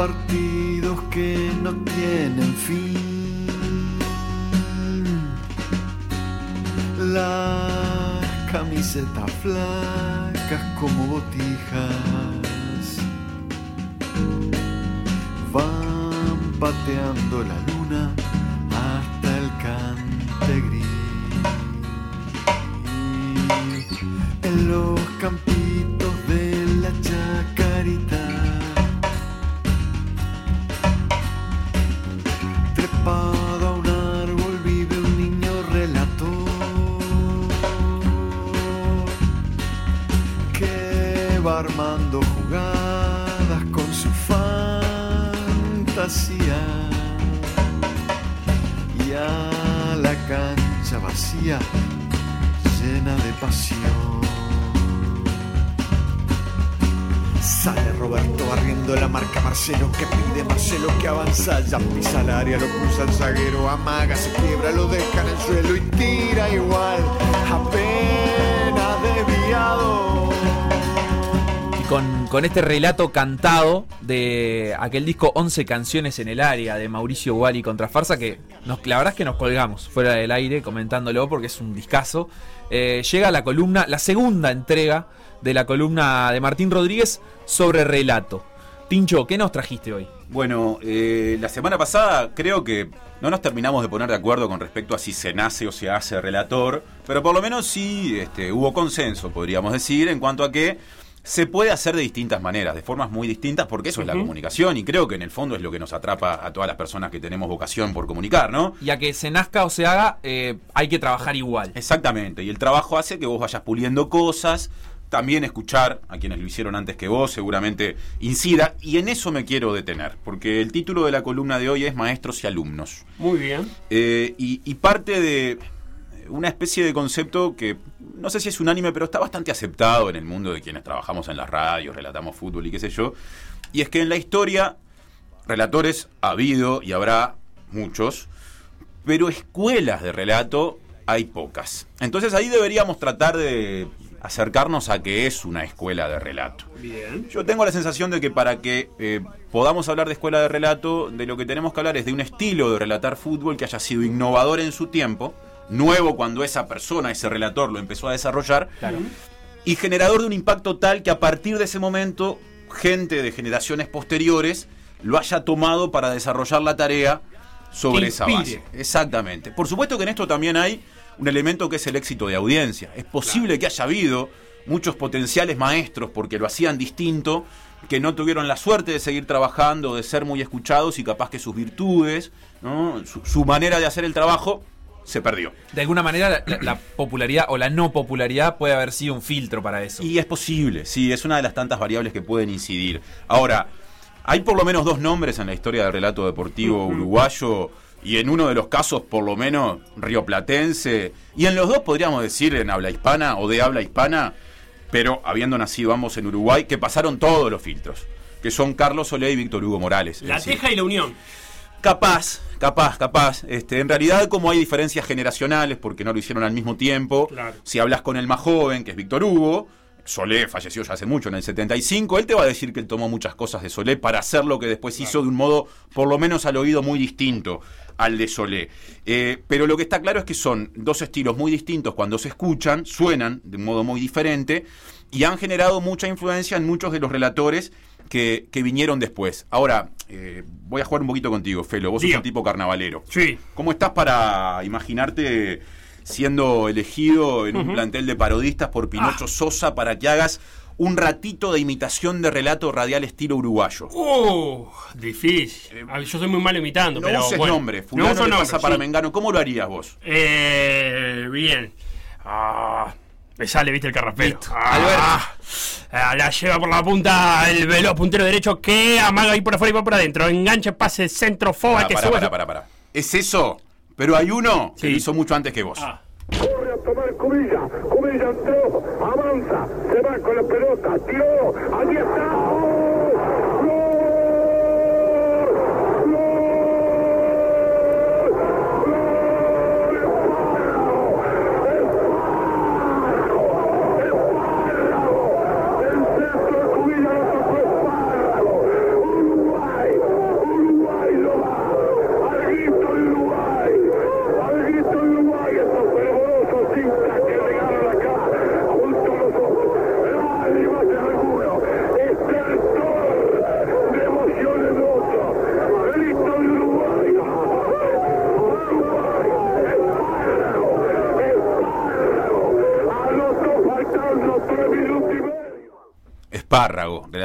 Partidos que no tienen fin. Las camisetas flacas como botijas van pateando la luna llena de pasión. Sale Roberto barriendo la marca Marcelo que pide Marcelo que avanza, ya pisa el área, lo cruza el zaguero, amaga, se quiebra, lo deja en el suelo y tira igual, apenas desviado. Con este relato cantado de aquel disco 11 canciones en el área de Mauricio Guali contra Farsa, que nos, la verdad es que nos colgamos fuera del aire comentándolo porque es un discazo. Eh, llega la columna, la segunda entrega de la columna de Martín Rodríguez sobre relato. Tincho, ¿qué nos trajiste hoy? Bueno, eh, la semana pasada creo que no nos terminamos de poner de acuerdo con respecto a si se nace o se hace relator, pero por lo menos sí este, hubo consenso, podríamos decir, en cuanto a que se puede hacer de distintas maneras, de formas muy distintas, porque eso es la comunicación y creo que en el fondo es lo que nos atrapa a todas las personas que tenemos vocación por comunicar, ¿no? Y a que se nazca o se haga, eh, hay que trabajar igual. Exactamente, y el trabajo hace que vos vayas puliendo cosas, también escuchar a quienes lo hicieron antes que vos, seguramente incida, y en eso me quiero detener, porque el título de la columna de hoy es Maestros y Alumnos. Muy bien. Eh, y, y parte de una especie de concepto que no sé si es unánime, pero está bastante aceptado en el mundo de quienes trabajamos en las radios, relatamos fútbol y qué sé yo, y es que en la historia relatores ha habido y habrá muchos, pero escuelas de relato hay pocas. Entonces ahí deberíamos tratar de acercarnos a que es una escuela de relato. Bien. Yo tengo la sensación de que para que eh, podamos hablar de escuela de relato, de lo que tenemos que hablar es de un estilo de relatar fútbol que haya sido innovador en su tiempo, nuevo cuando esa persona, ese relator, lo empezó a desarrollar, y generador de un impacto tal que a partir de ese momento, gente de generaciones posteriores lo haya tomado para desarrollar la tarea sobre esa base. Exactamente. Por supuesto que en esto también hay un elemento que es el éxito de audiencia. Es posible que haya habido muchos potenciales maestros porque lo hacían distinto, que no tuvieron la suerte de seguir trabajando, de ser muy escuchados y capaz que sus virtudes, ¿no? su, su manera de hacer el trabajo se perdió. De alguna manera, la, la- la popularidad o la no popularidad puede haber sido un filtro para eso. Y es posible, sí, es una de las tantas variables que pueden incidir. Ahora, hay por lo menos dos nombres en la historia del relato deportivo uruguayo y en uno de los casos por lo menos rioplatense y en los dos podríamos decir en habla hispana o de habla hispana, pero habiendo nacido ambos en Uruguay, que pasaron todos los filtros, que son Carlos Solé y Víctor Hugo Morales. La Teja y la Unión. Capaz, capaz, capaz. Este, en realidad, como hay diferencias generacionales, porque no lo hicieron al mismo tiempo, Claro. si hablas con el más joven, que es Víctor Hugo, Solé falleció ya hace mucho, en el 75, él te va a decir que él tomó muchas cosas de Solé para hacer lo que después hizo de un modo, por lo menos al oído, muy distinto al de Solé. Eh, pero lo que está claro es que son dos estilos muy distintos cuando se escuchan, suenan de un modo muy diferente y han generado mucha influencia en muchos de los relatores que, que vinieron después. Ahora, eh, voy a jugar un poquito contigo, Felo. Vos sos Diga. un tipo carnavalero. Sí. ¿Cómo estás para imaginarte siendo elegido en un plantel de parodistas por Pinocho Sosa para que hagas un ratito de imitación de relato radial estilo uruguayo? Uh, difícil. Ver, yo soy muy malo imitando, No pero uses bueno. nombre, No fulano uso le nombre, pasa para sí. Mengano. ¿Cómo lo harías vos? Eh, bien. Ah, Me sale, viste, el carraspero. Ah, ah, la lleva por la punta el veloz puntero derecho que amaga ahí por afuera y va por adentro. Enganche, pase, centro, foba, Pará, que pará, sube. pará, pará, pará. Es eso, pero hay uno que Sí. lo hizo mucho antes que vos. Ah. Corre a tomar Cubilla, Cubilla entró, avanza, se va con la pelota, tiró, allí está.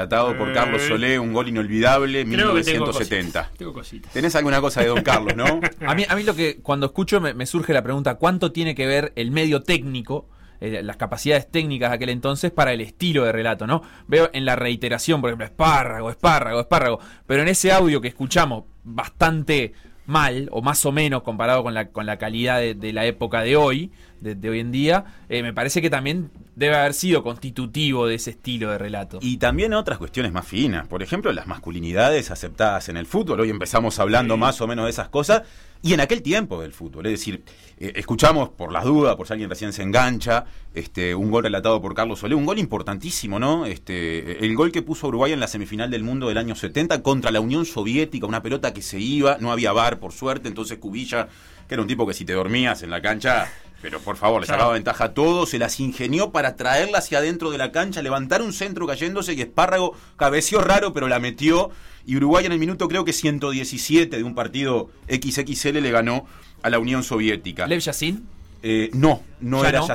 Relatado por Eh. Carlos Solé, un gol inolvidable, Creo que tengo 1970. cositas. Tengo cositas. Tenés alguna cosa de Don Carlos, ¿no? A mí, a mí lo que cuando escucho me, me surge la pregunta, ¿cuánto tiene que ver el medio técnico, eh, las capacidades técnicas de aquel entonces para el estilo de relato, ¿no? Veo en la reiteración, por ejemplo, espárrago, espárrago, espárrago, pero en ese audio que escuchamos bastante mal, o más o menos comparado con la, con la calidad de, de la época de hoy, de, de hoy en día, eh, me parece que también debe haber sido constitutivo de ese estilo de relato. Y también otras cuestiones más finas. Por ejemplo, las masculinidades aceptadas en el fútbol. Hoy empezamos hablando más o menos de esas cosas. Y en aquel tiempo del fútbol. Es decir, eh, escuchamos por las dudas, por si alguien recién se engancha, este, un gol relatado por Carlos Solé. Un gol importantísimo, ¿no? Este, el gol que puso Uruguay en la semifinal del mundo del año 70 contra la Unión Soviética. Una pelota que se iba. No había bar, por suerte. Entonces Cubilla, que era un tipo que si te dormías en la cancha pero por favor, le sacaba ventaja a todos, se las ingenió para traerla hacia adentro de la cancha, levantar un centro cayéndose y Espárrago cabeció raro, pero la metió. Y Uruguay en el minuto creo que 117 de un partido XXL le ganó a la Unión Soviética. Lev Yassin, Eh, no, no ¿Ya era no?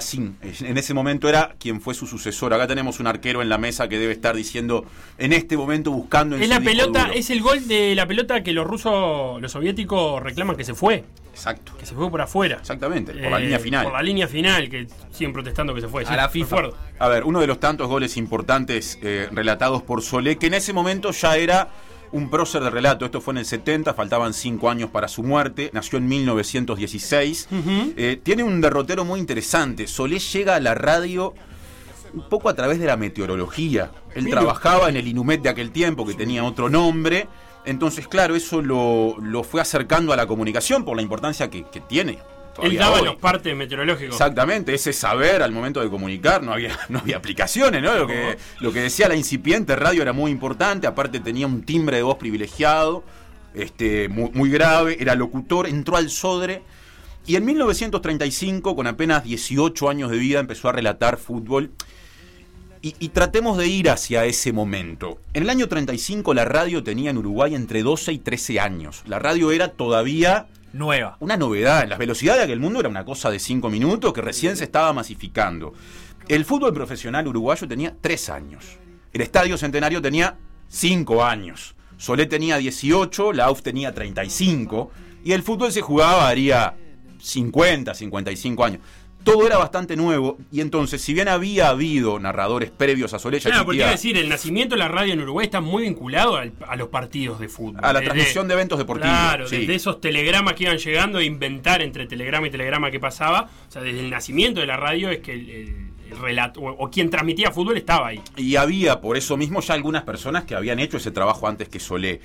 En ese momento era quien fue su sucesor. Acá tenemos un arquero en la mesa que debe estar diciendo en este momento buscando en Es su la pelota, duro. es el gol de la pelota que los rusos, los soviéticos reclaman que se fue, Exacto. que se fue por afuera. Exactamente, por la Eh, línea final. Por la línea final, que siguen protestando que se fue. A sí, la FIFA. A ver, uno de los tantos goles importantes eh, relatados por Solé, que en ese momento ya era un prócer de relato. Esto fue en el 70, faltaban cinco años para su muerte. Nació en 1916. Eh, tiene un derrotero muy interesante. Solé llega a la radio un poco a través de la meteorología. Él trabajaba en el Inumet de aquel tiempo, que tenía otro nombre. Entonces, claro, eso lo, lo fue acercando a la comunicación por la importancia que, que tiene. Él daba hoy. los partes meteorológicos. Exactamente, ese saber al momento de comunicar, no había, no había aplicaciones, ¿no? Lo que, lo que decía la incipiente radio era muy importante, aparte tenía un timbre de voz privilegiado, este, muy, muy grave, era locutor, entró al Sodre y en 1935, con apenas 18 años de vida, empezó a relatar fútbol. Y, y tratemos de ir hacia ese momento. En el año 35 la radio tenía en Uruguay entre 12 y 13 años. La radio era todavía nueva. una novedad. La velocidad de aquel mundo era una cosa de 5 minutos que recién se estaba masificando. El fútbol profesional uruguayo tenía 3 años. El Estadio Centenario tenía 5 años. Solé tenía 18, la AUF tenía 35. Y el fútbol se jugaba, haría 50, 55 años. Todo era bastante nuevo. Y entonces, si bien había habido narradores previos a Solé, Claro, porque iba a decir, el nacimiento de la radio en Uruguay está muy vinculado al- a los partidos de fútbol. a la Desde- transmisión de eventos deportivos. Claro, sí. desde esos telegramas que iban llegando a inventar entre telegrama y telegrama que pasaba. O sea, desde el nacimiento de la radio es que el, el- el relato, o, o quien transmitía fútbol estaba ahí. Y había por eso mismo ya algunas personas que habían hecho ese trabajo antes que Solé.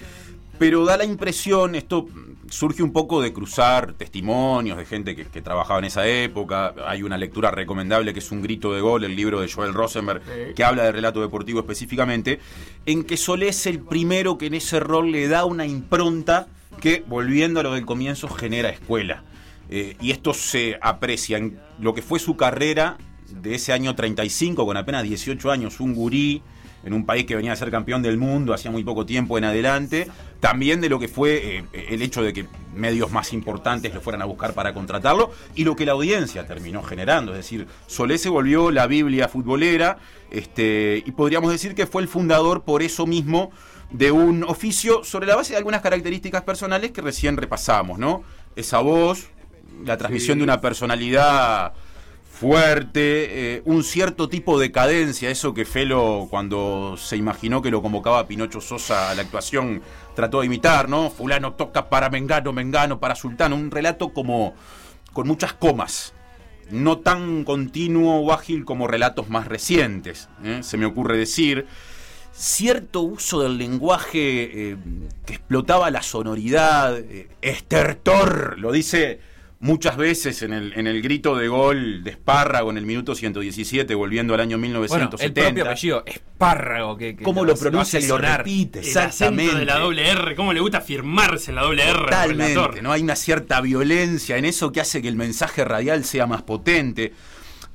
Pero da la impresión, esto surge un poco de cruzar testimonios de gente que, que trabajaba en esa época. Hay una lectura recomendable que es Un grito de gol, el libro de Joel Rosenberg, que habla de relato deportivo específicamente, en que Solé es el primero que en ese rol le da una impronta que, volviendo a lo del comienzo, genera escuela. Eh, y esto se aprecia en lo que fue su carrera de ese año 35, con apenas 18 años, un gurí en un país que venía a ser campeón del mundo hacía muy poco tiempo en adelante, también de lo que fue eh, el hecho de que medios más importantes lo fueran a buscar para contratarlo y lo que la audiencia terminó generando, es decir, Solé se volvió la Biblia futbolera este, y podríamos decir que fue el fundador por eso mismo de un oficio sobre la base de algunas características personales que recién repasamos, ¿no? Esa voz, la transmisión de una personalidad fuerte, eh, un cierto tipo de cadencia, eso que Felo cuando se imaginó que lo convocaba Pinocho Sosa a la actuación trató de imitar, ¿no? Fulano toca para Mengano, Mengano para Sultano, un relato como con muchas comas, no tan continuo o ágil como relatos más recientes, ¿eh? se me ocurre decir. Cierto uso del lenguaje eh, que explotaba la sonoridad, estertor, lo dice muchas veces en el, en el grito de gol de Espárrago en el minuto 117, volviendo al año Bueno, el 1970. propio apellido, espárrago. Que, que ¿Cómo lo pronuncia y lo repite? El Exactamente. de la doble R, cómo le gusta firmarse en la doble R al Totalmente. ¿no? Hay una cierta violencia en eso que hace que el mensaje radial sea más potente.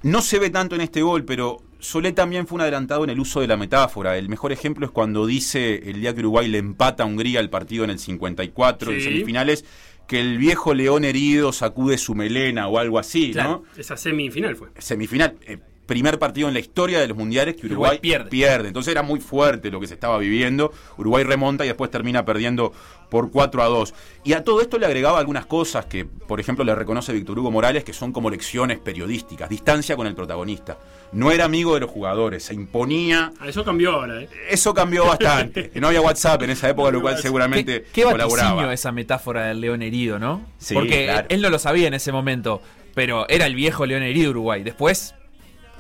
No se ve tanto en este gol, pero Solé también fue un adelantado en el uso de la metáfora. El mejor ejemplo es cuando dice el día que Uruguay le empata a Hungría el partido en el 54, en Sí. semifinales, que el viejo león herido sacude su melena o algo así, Claro, ¿no? esa semifinal fue. Semifinal, eh, primer partido en la historia de los mundiales que Uruguay, Uruguay pierde. Entonces era muy fuerte lo que se estaba viviendo. Uruguay remonta y después termina perdiendo por 4 a 2. Y a todo esto le agregaba algunas cosas que, por ejemplo, le reconoce Víctor Hugo Morales, que son como lecciones periodísticas, distancia con el protagonista. No era amigo de los jugadores, se imponía. Ah, Eso cambió ahora, ¿eh? Eso cambió bastante. No había WhatsApp en esa época, lo cual seguramente ¿Qué, qué colaboraba. esa metáfora del león herido, ¿no? Sí, Porque claro. él no lo sabía en ese momento, pero era el viejo león herido Uruguay. Después,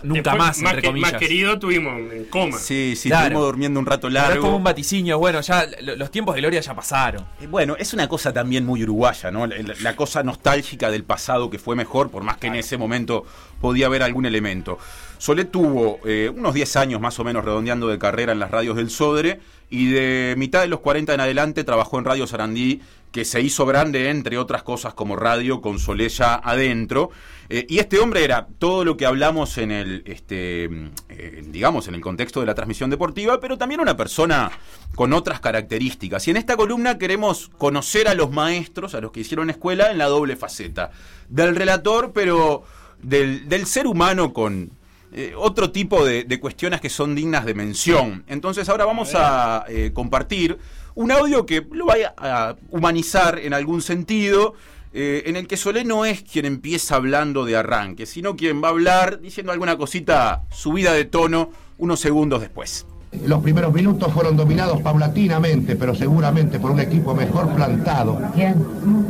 nunca Después, más, entre que- comillas. Más querido tuvimos en coma. Sí, sí, Claro. estuvimos durmiendo un rato Pero es largo. como un vaticinio, bueno, ya lo- los tiempos de gloria ya pasaron. Eh, Bueno, es una cosa también muy uruguaya, ¿no? La, la- la cosa nostálgica del pasado que fue mejor, por más que en ese momento podía haber algún elemento. Solé tuvo eh, unos 10 años más o menos redondeando de carrera en las radios del Sodre y de mitad de los 40 en adelante trabajó en Radio Sarandí, que se hizo grande, entre otras cosas, como radio con Solé ya adentro. Eh, y este hombre era todo lo que hablamos en el, este, eh, digamos, en el contexto de la transmisión deportiva, pero también una persona con otras características. Y en esta columna queremos conocer a los maestros, a los que hicieron escuela, en la doble faceta. Del relator, pero del ser humano con eh, otro tipo de, cuestiones que son dignas de mención. Entonces ahora vamos a eh, compartir un audio que lo vaya a humanizar en algún sentido. eh, en el que Solé no es quien empieza hablando de arranque, sino quien va a hablar diciendo alguna cosita subida de tono unos segundos después. Los primeros minutos fueron dominados paulatinamente, pero seguramente por un equipo mejor plantado,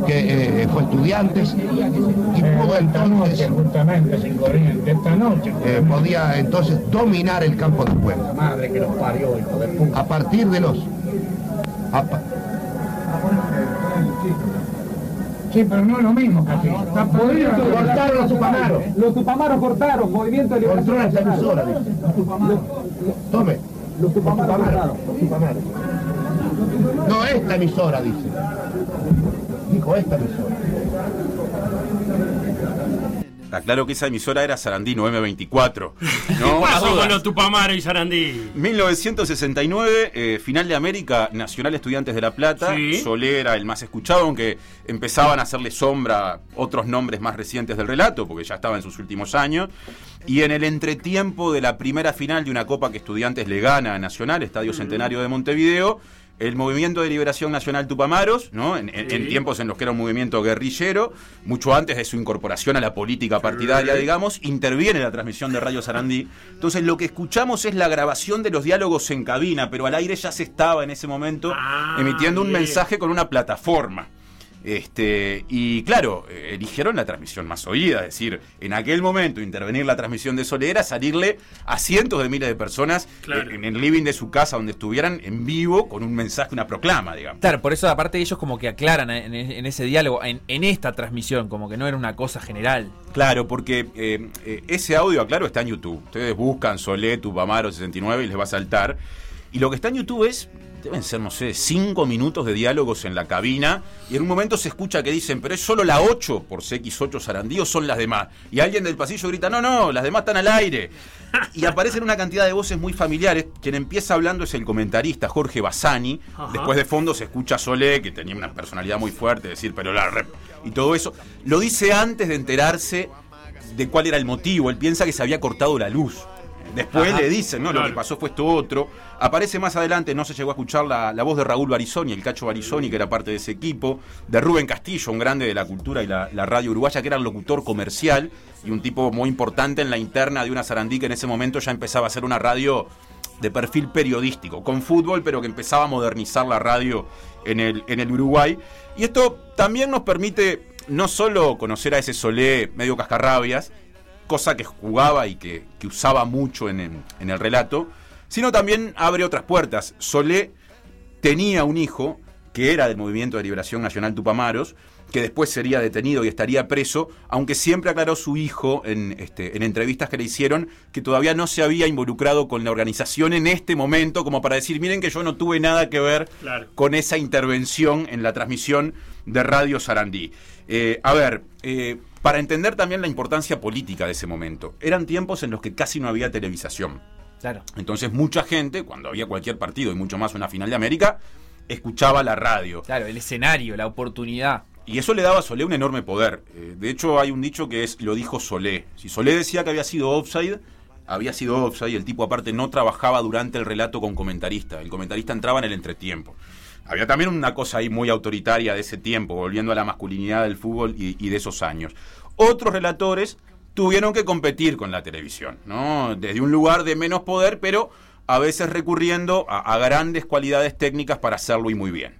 que eh, fue Estudiantes, y pudo entonces, justamente sin corriente esta noche. eh, podía entonces dominar el campo de juego. Los. A partir de los... a Sí, pero no es lo mismo, casi. Está podrido. Cortaron los tupamaros. Los tupamaros cortaron, movimiento de Controla esa emisora, dice. Tome. Los tupamaros. No, esta emisora, dice. Dijo esta emisora. Está claro que esa emisora era Sarandino M24. ¿no? ¿Qué pasó con los Tupamaro y Sarandí? 1969, eh, final de América, Nacional Estudiantes de La Plata. Sí. Solé era el más escuchado, aunque empezaban a hacerle sombra otros nombres más recientes del relato, porque ya estaba en sus últimos años. Y en el entretiempo de la primera final de una copa que Estudiantes le gana a Nacional, Estadio Centenario de Montevideo, el Movimiento de Liberación Nacional Tupamaros, ¿no? en, en- en Sí. tiempos en los que era un movimiento guerrillero, mucho antes de su incorporación a la política partidaria, digamos, interviene en la transmisión de Radio Sarandí. Entonces lo que escuchamos es la grabación de los diálogos en cabina, pero al aire ya se estaba en ese momento Ah, emitiendo un bien. mensaje con una plataforma. Este, y claro, eh, eligieron la transmisión más oída, es decir, en aquel momento intervenir la transmisión de Solé era salirle a cientos de miles de personas Claro. eh, en el living de su casa donde estuvieran en vivo con un mensaje, una proclama, digamos. Claro, por eso aparte ellos como que aclaran en, en ese diálogo, en, en esta transmisión, como que no era una cosa general. Claro, porque eh, ese audio, aclaro, está en YouTube. Ustedes buscan Solé, Tupamaro 69 y les va a saltar. Y lo que está en YouTube es, deben ser, no sé, cinco minutos de diálogos en la cabina. Y en un momento se escucha que dicen, pero es solo la 8 por CX8 Sarandí o son las demás. Y alguien del pasillo grita, no, no, las demás están al aire. Y aparecen una cantidad de voces muy familiares. Quien empieza hablando es el comentarista Jorge Bassani. Ajá. Después de fondo se escucha a Solé, que tenía una personalidad muy fuerte, decir, pero la rep. Y todo eso. Lo dice antes de enterarse de cuál era el motivo. Él piensa que se había cortado la luz. Después Ajá, le dicen, ¿no? Lo que pasó fue esto otro. Aparece más adelante, no se llegó a escuchar la, la voz de Raúl Barizoni, el Cacho Barizoni, que era parte de ese equipo, de Rubén Castillo, un grande de la cultura y la, la radio uruguaya, que era el locutor comercial y un tipo muy importante en la interna de una Sarandí que en ese momento ya empezaba a ser una radio de perfil periodístico, con fútbol, pero que empezaba a modernizar la radio en el, en el Uruguay. Y esto también nos permite no solo conocer a ese Solé medio cascarrabias, cosa que jugaba y que, que usaba mucho en, el relato, sino también abre otras puertas. Solé tenía un hijo que era del Movimiento de Liberación Nacional Tupamaros, que después sería detenido y estaría preso, aunque siempre aclaró su hijo en, este, en entrevistas que le hicieron que todavía no se había involucrado con la organización en este momento, como para decir, miren que yo no tuve nada que ver Claro. con esa intervención en la transmisión de Radio Sarandí. Eh, a ver, eh, para entender también la importancia política de ese momento, eran tiempos en los que casi no había televisación. Claro. Entonces mucha gente, cuando había cualquier partido y mucho más una final de América, escuchaba la radio. Claro, el escenario, la oportunidad. Y eso le daba a Solé un enorme poder. Eh, de hecho, hay un dicho que es lo dijo Solé. Si Solé decía que había sido offside, había sido offside. El tipo aparte no trabajaba durante el relato con comentarista. El comentarista entraba en el entretiempo. Había también una cosa ahí muy autoritaria de ese tiempo, volviendo a la masculinidad del fútbol y, y de esos años. Otros relatores tuvieron que competir con la televisión, ¿no? Desde un lugar de menos poder, pero a veces recurriendo a, a grandes cualidades técnicas para hacerlo y muy bien.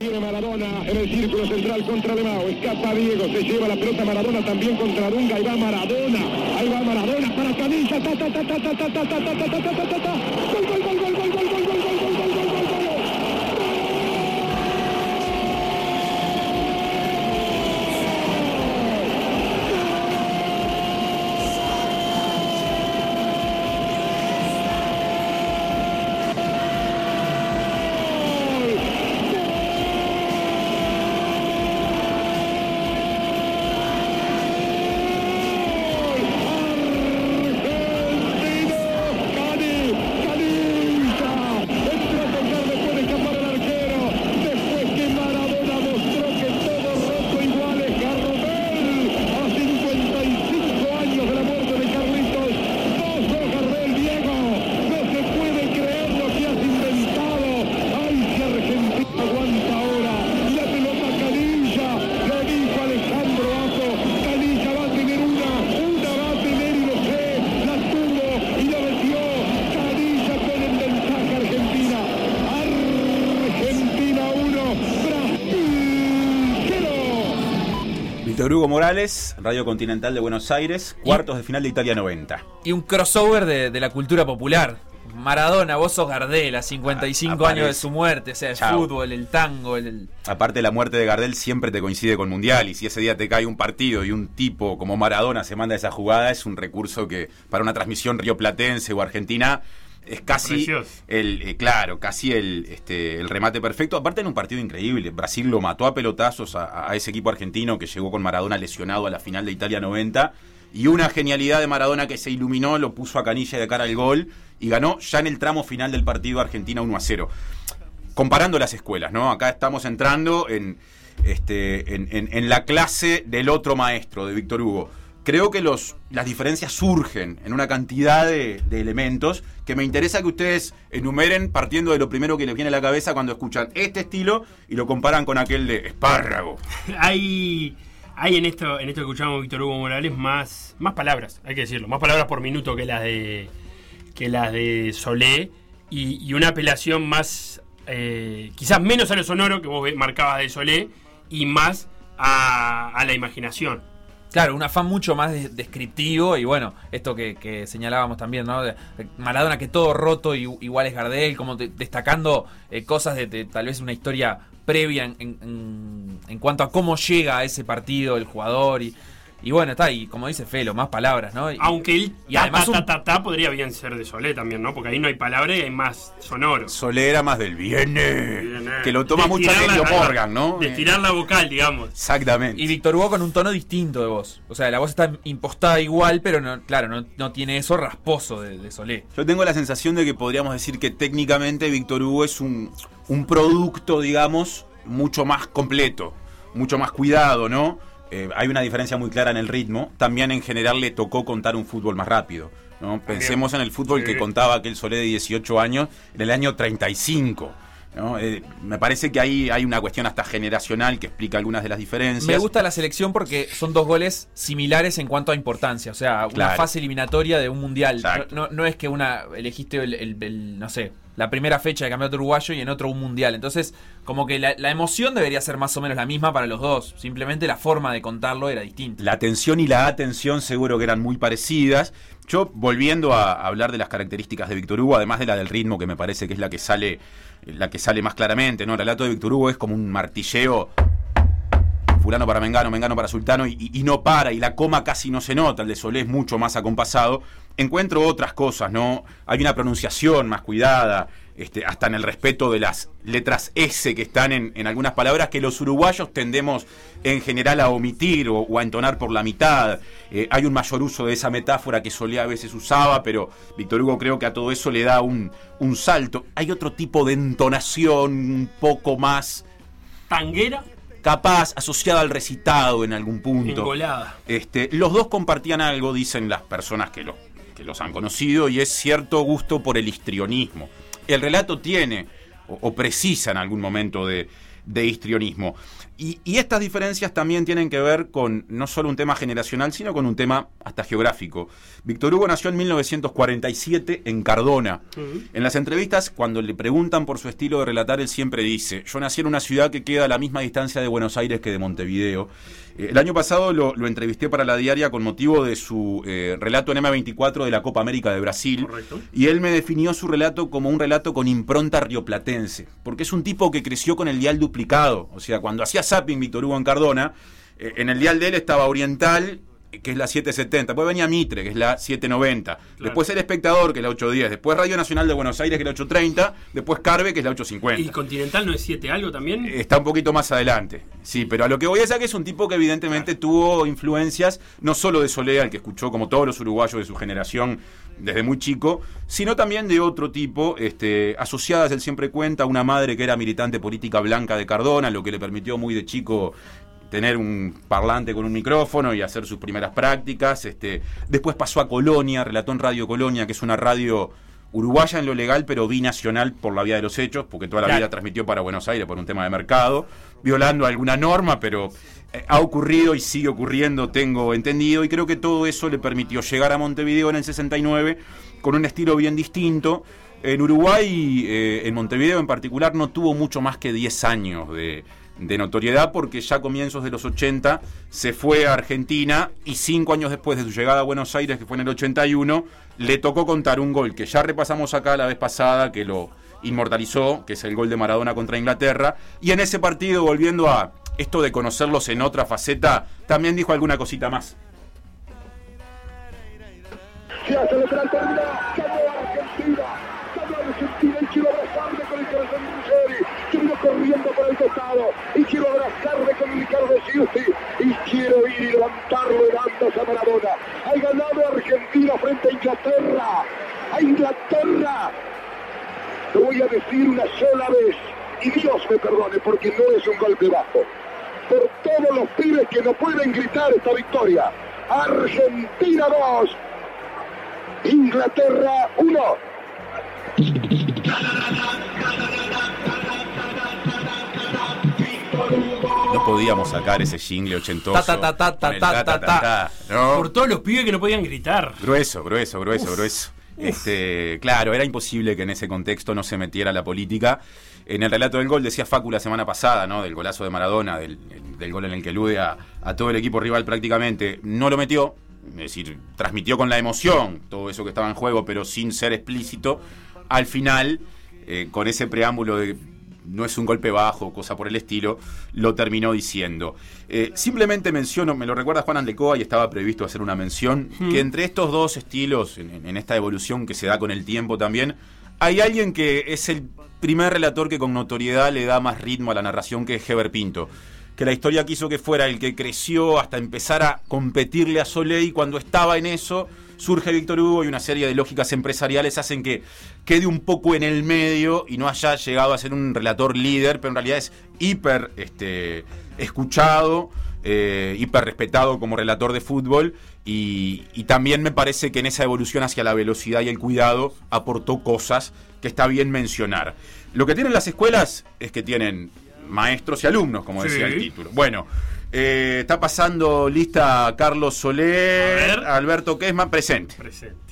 Viene Maradona en el círculo central contra Lemao. Escapa Diego, se lleva la pelota Maradona también contra Dunga. Ahí va Maradona. Ahí va Maradona para Canilla. Ta, ta, ta, ta, ta, ta, ta, ta, ta, ta, ta, ta, ta, ta. Gol, gol, gol, gol, gol, gol, gol, gol, gol, gol, gol, gol, gol, gol. Aguanta ahora y la pelota Canilla, le dijo Alejandro Azo, Canilla va a tener una, una va a tener y lo sé, la tuvo y la metió, Canilla pone en ventaja a Argentina, Argentina 1, Brasil 0. Víctor Hugo Morales, Radio Continental de Buenos Aires, cuartos de final de Italia 90. Y un crossover de, de la cultura popular. Maradona, vos sos Gardel, a 55 Aparece. años de su muerte, o sea, el fútbol, el tango, el, el- Aparte, la muerte de Gardel siempre te coincide con Mundial. Y si ese día te cae un partido y un tipo como Maradona se manda esa jugada, es un recurso que para una transmisión rioplatense o argentina es casi Precioso. el eh, claro, casi el este el remate perfecto. Aparte en un partido increíble, Brasil lo mató a pelotazos a, a ese equipo argentino que llegó con Maradona lesionado a la final de Italia 90 y una genialidad de Maradona que se iluminó, lo puso a Canilla de cara al gol y ganó ya en el tramo final del partido Argentina 1 a 0 comparando las escuelas, ¿no? Acá estamos entrando en, este, en, en- en la clase del otro maestro, de Víctor Hugo. Creo que los, las diferencias surgen en una cantidad de, de elementos que me interesa que ustedes enumeren partiendo de lo primero que les viene a la cabeza cuando escuchan este estilo y lo comparan con aquel de espárrago. hay hay en esto en esto que escuchamos Víctor Hugo Morales más más palabras hay que decirlo más palabras por minuto que las de que las de Solé y, una apelación más eh, quizás menos a lo sonoro que vos marcabas de Solé y más a, a la imaginación Claro, un afán mucho más de- descriptivo y bueno, esto que, señalábamos también, ¿no? Maradona que todo roto y, igual es Gardel, como de- destacando eh, cosas de, tal vez una historia previa en- en- en cuanto a cómo llega a ese partido el jugador y, y bueno, está, y como dice Felo, más palabras, ¿no? Y- aunque el y ta, además ta, ta, ta, ta podría bien ser de Solé también no porque ahí no hay palabra y hay más sonoro Solé era más del viene, Viene. que lo toma De mucho Emilio Morgan, ¿no? de tirar la vocal digamos Exactamente. Y Víctor Hugo con un tono distinto de voz. O sea, la voz está impostada igual, pero no, claro, no, no tiene eso rasposo de, de Solé. Yo tengo la sensación de que podríamos decir que técnicamente Víctor Hugo es un, un producto, digamos, mucho más completo, mucho más cuidado, ¿no? Eh, hay una diferencia muy clara en el ritmo. También en general le tocó contar un fútbol más rápido. ¿no? Pensemos en el fútbol que contaba aquel Solé de 18 años en el año 35. ¿no? Eh, me parece que ahí hay una cuestión hasta generacional que explica algunas de las diferencias. Me gusta la selección porque son dos goles similares en cuanto a importancia. O sea, una Claro. fase eliminatoria de un mundial. No, no es que una elegiste el, el- el, no sé, la primera fecha de campeonato uruguayo y en otro un mundial. Entonces, como que la, emoción debería ser más o menos la misma para los dos. Simplemente la forma de contarlo era distinta. La atención y la atención seguro que eran muy parecidas. Yo, volviendo a hablar de las características de Víctor Hugo, además de la del ritmo, que me parece que es la que sale, la que sale más claramente, ¿no? El relato de Víctor Hugo es como un martilleo. Fulano para Mengano, Mengano para Sultano, y, no para, y la coma casi no se nota, el de Solé es mucho más acompasado. Encuentro otras cosas, ¿no? Hay una pronunciación más cuidada, este, hasta en el respeto de las letras S que están en, en algunas palabras que los uruguayos tendemos en general a omitir o, o a entonar por la mitad. Eh, hay un mayor uso de esa metáfora que Solé a veces usaba, pero Víctor Hugo creo que a todo eso le da un, un salto. Hay otro tipo de entonación un poco más Tanguera, capaz, asociada al recitado en algún punto. engolada. Este, los dos compartían algo, dicen las personas que, lo- que los han conocido, y es cierto gusto por el histrionismo. El relato tiene, o, o precisa en algún momento de, de histrionismo. Y, y estas diferencias también tienen que ver con no solo un tema generacional, sino con un tema hasta geográfico. Víctor Hugo nació en 1947 en Cardona. En las entrevistas, cuando le preguntan por su estilo de relatar, él siempre dice, yo nací en una ciudad que queda a la misma distancia de Buenos Aires que de Montevideo. Eh, el año pasado lo, lo entrevisté para la diaria con motivo de su eh, relato en M24 de la Copa América de Brasil. Correcto. Y él me definió su relato como un relato con impronta rioplatense, porque es un tipo que creció con el dial duplicado. O sea, cuando hacía zapping Víctor Hugo en Cardona, eh, en el dial de él estaba Oriental, que es la 770, después venía Mitre, que es la 790, después El Espectador, que es la 810, después Radio Nacional de Buenos Aires, que es la 830, después Carve, que es la 850. ¿Y Continental no es 7 algo también? Está un poquito más adelante. Sí, pero a lo que voy es a que es un tipo que evidentemente tuvo influencias no solo de Soledad, que escuchó como todos los uruguayos de su generación desde muy chico, sino también de otro tipo, este, asociadas, él siempre cuenta, a una madre que era militante política blanca de Cardona, lo que le permitió muy de chico tener un parlante con un micrófono y hacer sus primeras prácticas. Este, después pasó a Colonia, relató en Radio Colonia, que es una radio uruguaya en lo legal, pero binacional por la vía de los hechos, porque toda la Claro. vida transmitió para Buenos Aires por un tema de mercado, violando alguna norma, pero ha ocurrido y sigue ocurriendo, tengo entendido, y creo que todo eso le permitió llegar a Montevideo en el 69 con un estilo bien distinto. En Uruguay, eh, en Montevideo en particular, no tuvo mucho más que 10 años de, de notoriedad porque ya a comienzos de los 80 se fue a Argentina y cinco años después de su llegada a Buenos Aires, que fue en el 81, le tocó contar un gol que ya repasamos acá la vez pasada, que lo inmortalizó, que es el gol de Maradona contra Inglaterra, y en ese partido, volviendo a esto de conocerlos en otra faceta, también dijo alguna cosita más. Se el. Ganó Argentina. Y quiero abrazarme con el corazón de corriendo por el costado. Y quiero abrazarme con Ricardo Giusti. Y quiero ir y levantarlo en andas a Maradona. Ha ganado Argentina frente a Inglaterra. A Inglaterra. Lo voy a decir una sola vez. Y Dios me perdone porque no es un golpe bajo. Por todos los pibes que no pueden gritar esta victoria. Argentina 2. Inglaterra 1. No podíamos sacar ese jingle ochentoso. Ta, ta, ta, ta, ta, ta, ta. ¿no? Por todos los pibes que no podían gritar. Grueso, grueso, grueso, grueso. Este, claro, era imposible que en ese contexto no se metiera la política. En el relato del gol decía Facu la semana pasada, ¿no? Del golazo de Maradona, del, del gol en el que elude a, a todo el equipo rival prácticamente. No lo metió, es decir, transmitió con la emoción todo eso que estaba en juego, pero sin ser explícito. Al final, eh, con ese preámbulo de no es un golpe bajo, cosa por el estilo, lo terminó diciendo. Eh, simplemente menciono, me lo recuerda Juan Andecoa y estaba previsto hacer una mención, que entre estos dos estilos, en, en esta evolución que se da con el tiempo también, hay alguien que es el primer relator que con notoriedad le da más ritmo a la narración que es Heber Pinto. Que la historia quiso que fuera el que creció hasta empezar a competirle a Soleil cuando estaba en eso surge Víctor Hugo y una serie de lógicas empresariales hacen que quede un poco en el medio y no haya llegado a ser un relator líder, pero en realidad es hiper este, escuchado eh, hiper respetado como relator de fútbol y, y también me parece que en esa evolución hacia la velocidad y el cuidado aportó cosas que está bien mencionar. Lo que tienen las escuelas es que tienen maestros y alumnos, como decía Sí. el título. Bueno, eh, está pasando lista Carlos Soler, Alberto Quesman, presente. Presente.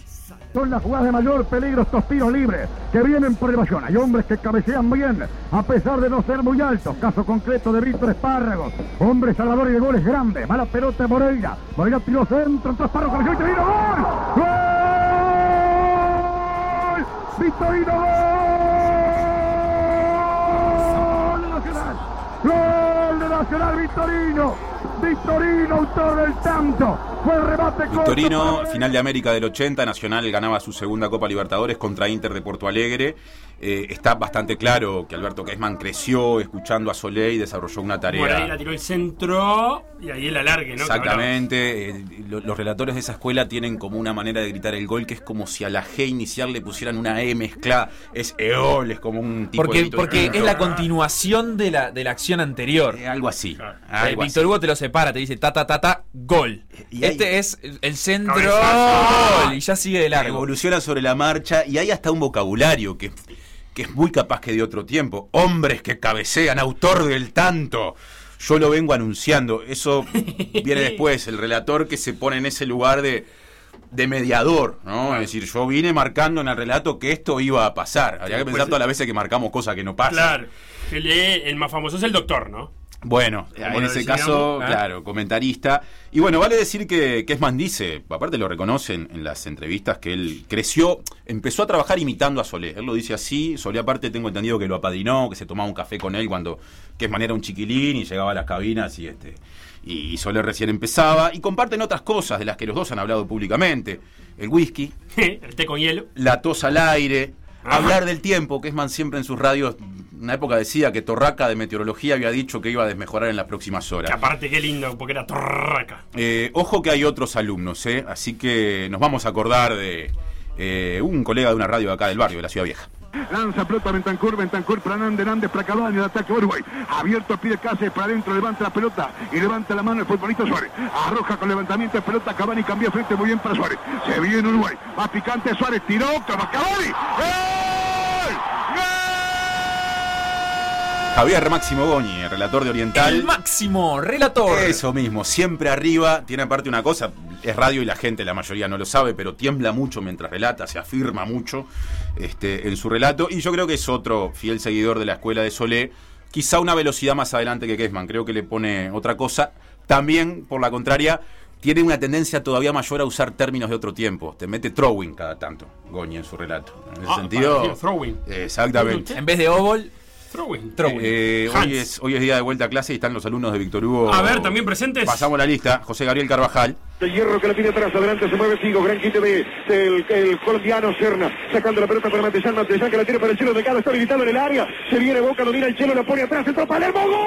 Son las jugadas de mayor peligro estos tiros libres que vienen por evasión. Hay hombres que cabecean bien, a pesar de no ser muy altos. Caso concreto de Víctor Espárragos. Hombre salvador y de goles grandes. Mala pelota de Moreira. Moreira tiró centro, entró Espárragos, cabeció y Torino. ¡Gol! ¡Gol! ¡Victorino gol! ¡Gol de Nacional! ¡Gol de Nacional Victorino! Victorino, autor del tanto. Victorino, final de América del 80, Nacional ganaba su segunda Copa Libertadores contra Inter de Porto Alegre. Eh, está bastante claro que Alberto Quesman creció escuchando a Solé y desarrolló una tarea. Moreira tiró el centro y ahí el alargue, ¿no? Exactamente. eh, lo- los relatores de esa escuela tienen como una manera de gritar el gol que es como si a la G inicial le pusieran una E mezclada. Es EOL, es como un tipo de Porque, de- porque es la continuación de la, de la acción anterior. Eh, algo así. Claro. Eh, algo Víctor así. Hugo te lo separa, te dice ta ta ta ta, gol. Y ahí- este es el centro Cabezazo. gol, y ya sigue de largo. Evoluciona sobre la marcha y hay hasta un vocabulario que, que es muy capaz que de otro tiempo. Hombres que cabecean, autor del tanto. Yo lo vengo anunciando. Eso viene después. El relator que se pone en ese lugar de, de mediador, ¿no? Es decir, yo vine marcando en el relato que esto iba a pasar. Habría que pensar todas las veces que marcamos cosas que no pasan. Claro. El, el más famoso es el doctor, ¿no? Bueno, en ese caso, ¿eh? claro, comentarista. Y bueno, vale decir que, que Esman dice, aparte lo reconocen en las entrevistas, que él creció, empezó a trabajar imitando a Solé. Él lo dice así, Solé aparte tengo entendido que lo apadrinó, que se tomaba un café con él cuando Quesman era un chiquilín y llegaba a las cabinas y este y Solé recién empezaba. Y comparten otras cosas de las que los dos han hablado públicamente. El whisky, el té con hielo. la tos al aire, Ajá. hablar del tiempo, que siempre en sus radios, una época decía que Torraca de Meteorología había dicho que iba a desmejorar en las próximas horas. Que aparte, qué lindo, porque era torraca. Eh, ojo que hay otros alumnos, ¿eh? así que nos vamos a acordar de eh, un colega de una radio de acá del barrio, de la Ciudad Vieja. Lanza pelota Bentancur, Bentancur para Hernández, Hernández para Cavani, el ataque Uruguay. Abierto, pide Cáceres para adentro, levanta la pelota y levanta la mano el futbolista Suárez. Arroja con levantamiento de pelota, Cavani cambia frente muy bien para Suárez. Se viene Uruguay, más picante Suárez, tiró, toma Cavani. Javier Máximo Goñi, el relator de Oriental. El máximo relator. Eso mismo, siempre arriba. Tiene aparte una cosa, es radio y la gente, la mayoría no lo sabe, pero tiembla mucho mientras relata, se afirma mucho este, en su relato. Y yo creo que es otro fiel seguidor de la escuela de Solé. Quizá una velocidad más adelante que Kesman, creo que le pone otra cosa. También, por la contraria, tiene una tendencia todavía mayor a usar términos de otro tiempo. Te mete throwing cada tanto, Goñi, en su relato. En ese Ah, sentido. throwing. Exactamente. En vez de óvol, Throwing. Throwing. Eh, Hans. hoy, es, hoy es día de vuelta a clase y están los alumnos de Víctor Hugo. A ver, también presentes. Pasamos la lista. José Gabriel Carvajal. De hierro que la tiene atrás, adelante se mueve Figo, gran quite de, del el colombiano Serna, sacando la pelota para Matellán, Matellán que la tiene para el cielo de cara, está habilitado en el área, se viene Boca, domina el cielo, la pone atrás, entró Palermo, ¡gol!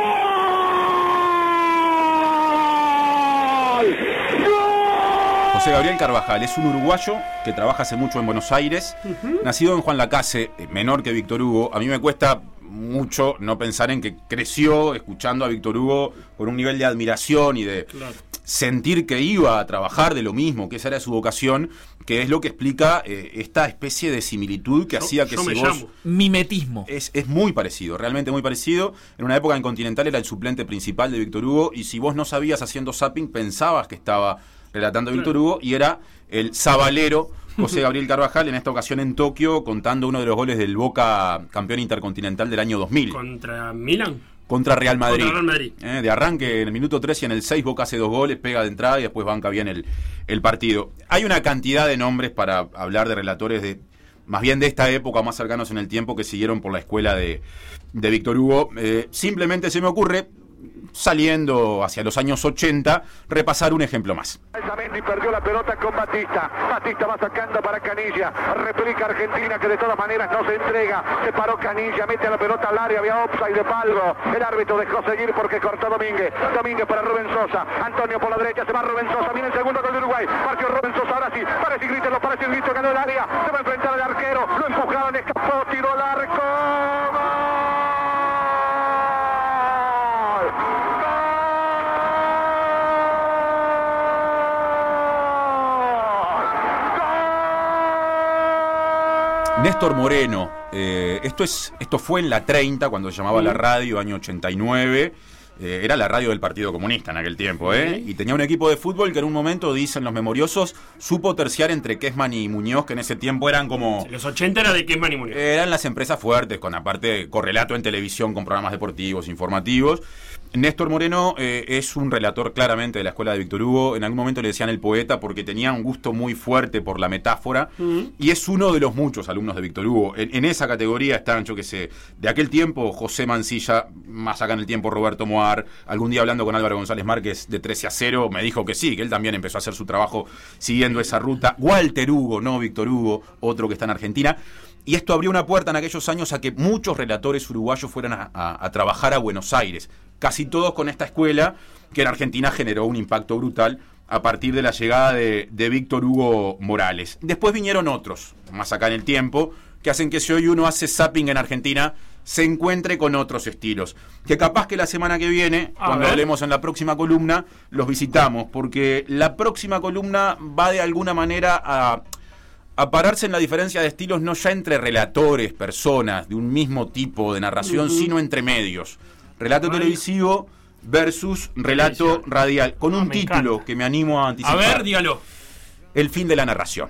José Gabriel Carvajal es un uruguayo que trabaja hace mucho en Buenos Aires, nacido en Juan Lacase, eh, menor que Víctor Hugo. A mí me cuesta mucho no pensar en que creció escuchando a Víctor Hugo con un nivel de admiración y de Claro. sentir que iba a trabajar de lo mismo, que esa era su vocación, que es lo que explica eh, esta especie de similitud que Yo- hacía que yo si me vos llamo. mimetismo. es, es muy parecido, realmente muy parecido. En una época en Continental era el suplente principal de Víctor Hugo y si vos no sabías haciendo zapping pensabas que estaba relatando a Víctor Hugo y era el sabalero José Gabriel Carvajal en esta ocasión en Tokio contando uno de los goles del Boca campeón intercontinental del año 2000 Contra Milan. contra Real Madrid. Contra Real Madrid. Eh, de arranque en el minuto 3 y en el 6 Boca hace dos goles, pega de entrada y después banca bien el, el partido. Hay una cantidad de nombres para hablar de relatores de más bien de esta época, más cercanos en el tiempo, que siguieron por la escuela de, de Víctor Hugo. Eh, simplemente se me ocurre, saliendo hacia los años 80, repasar un ejemplo más. Mendy perdió la pelota con Batista. Batista va sacando para Canilla. Replica Argentina que de todas maneras no se entrega. Se paró Canilla, mete la pelota al área. Había offside de Palgo. El árbitro dejó seguir porque cortó Domínguez. Domínguez para Rubén Sosa. Antonio por la derecha. Se va Rubén Sosa. Viene el segundo gol de Uruguay. Partió Rubén Sosa. Ahora sí. Parece grítelo. Parece grito. Ganó el área. Se va a enfrentar al arquero. Lo empujaron. Escapó. Tiró al arco. Néstor Moreno. Eh, esto, es, esto fue en la 30, cuando se llamaba la radio, año 89. Eh, era la radio del Partido Comunista en aquel tiempo, ¿eh? Y tenía un equipo de fútbol que en un momento, dicen los memoriosos, supo terciar entre Kesman y Muñoz, que en ese tiempo eran como... Los 80 era de Kesman y Muñoz. Eran las empresas fuertes, con aparte correlato en televisión, con programas deportivos, informativos. Néstor Moreno eh, es un relator claramente de la escuela de Víctor Hugo. En algún momento le decían el poeta porque tenía un gusto muy fuerte por la metáfora. Y es uno de los muchos alumnos de Víctor Hugo. En, en esa categoría están, yo que sé, de aquel tiempo José Mancilla, más acá en el tiempo Roberto Moar. Algún día hablando con Álvaro González Márquez de 13 a 0, me dijo que sí, que él también empezó a hacer su trabajo siguiendo esa ruta. Walter Hugo, no Víctor Hugo, otro que está en Argentina. Y esto abrió una puerta en aquellos años a que muchos relatores uruguayos fueran a trabajar a Buenos Aires. Casi todos con esta escuela que en Argentina generó un impacto brutal a partir de la llegada de, de Víctor Hugo Morales. Después vinieron otros, más acá en el tiempo, que hacen que si hoy uno hace zapping en Argentina, se encuentre con otros estilos. Que capaz que la semana que viene, A cuando ver. hablemos en la próxima columna, los visitamos, porque la próxima columna va de alguna manera a a pararse en la diferencia de estilos no ya entre relatores, personas de un mismo tipo de narración, sino entre medios. Relato Ay. televisivo versus relato radial, con Ah, un título encanta. que me animo a A anticipar. ver, dígalo. El fin de la narración.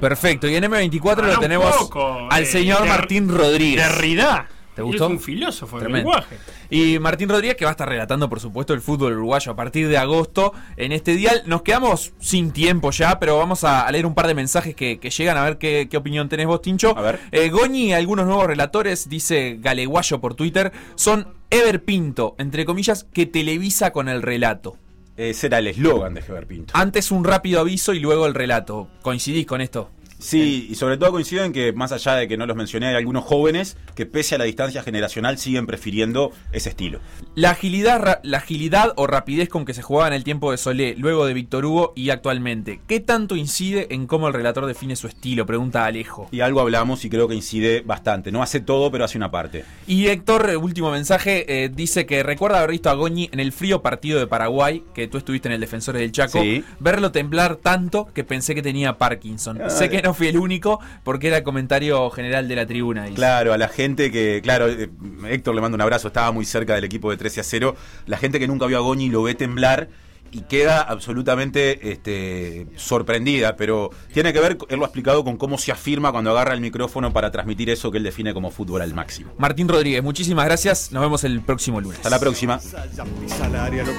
Perfecto. Y en M24 Para lo tenemos poco, al eh, señor de- Martín Rodríguez. Derrida. ¿Te gustó? Es un filósofo del lenguaje. Y Martín Rodríguez que va a estar relatando, por supuesto, el fútbol uruguayo a partir de agosto en este dial. Nos quedamos sin tiempo ya, pero vamos a, leer un par de mensajes que, que llegan a ver qué, qué opinión tenés vos, Tincho. A ver. Eh, Goñi y algunos nuevos relatores, dice Galeguayo por Twitter, son Ever Pinto, entre comillas, que televisa con el relato. Ese era el eslogan de Heber Pinto. Antes un rápido aviso y luego el relato. ¿Coincidís con esto? Sí, y sobre todo coincido en que, más allá de que no los mencioné, hay algunos jóvenes que, pese a la distancia generacional, siguen prefiriendo ese estilo. La agilidad, la agilidad o rapidez con que se jugaba en el tiempo de Solé, luego de Víctor Hugo y actualmente, ¿qué tanto incide en cómo el relator define su estilo? Pregunta Alejo. Y algo hablamos y creo que incide bastante. No hace todo, pero hace una parte. Y Héctor, eh, último mensaje, eh, dice que recuerda haber visto a Goñi en el frío partido de Paraguay, que tú estuviste en el Defensores del Chaco, Sí. verlo temblar tanto que pensé que tenía Parkinson. Ah, sé que. No fui el único, porque era el comentario general de la tribuna. dice. Claro, a la gente que, claro, eh, Héctor le mando un abrazo, estaba muy cerca del equipo de 13 a 0. La gente que nunca vio a Goñi lo ve temblar y queda absolutamente este, sorprendida, pero tiene que ver, él lo ha explicado, con cómo se afirma cuando agarra el micrófono para transmitir eso que él define como fútbol al máximo. Martín Rodríguez, muchísimas gracias. Nos vemos el próximo lunes. Hasta la próxima. Ya pisa el área, lo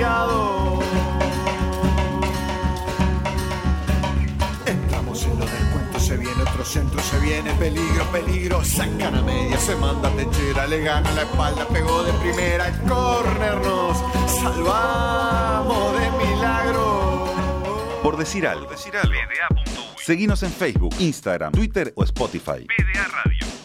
desviado. Entramos en los descuentos, se viene otro centro, se viene peligro, peligro, sacan a media, se manda techera, le gana la espalda, pegó de primera, el córner nos salvamos de milagro. Por decir algo. Seguinos en Facebook, Instagram, Twitter o Spotify. PDA Radio.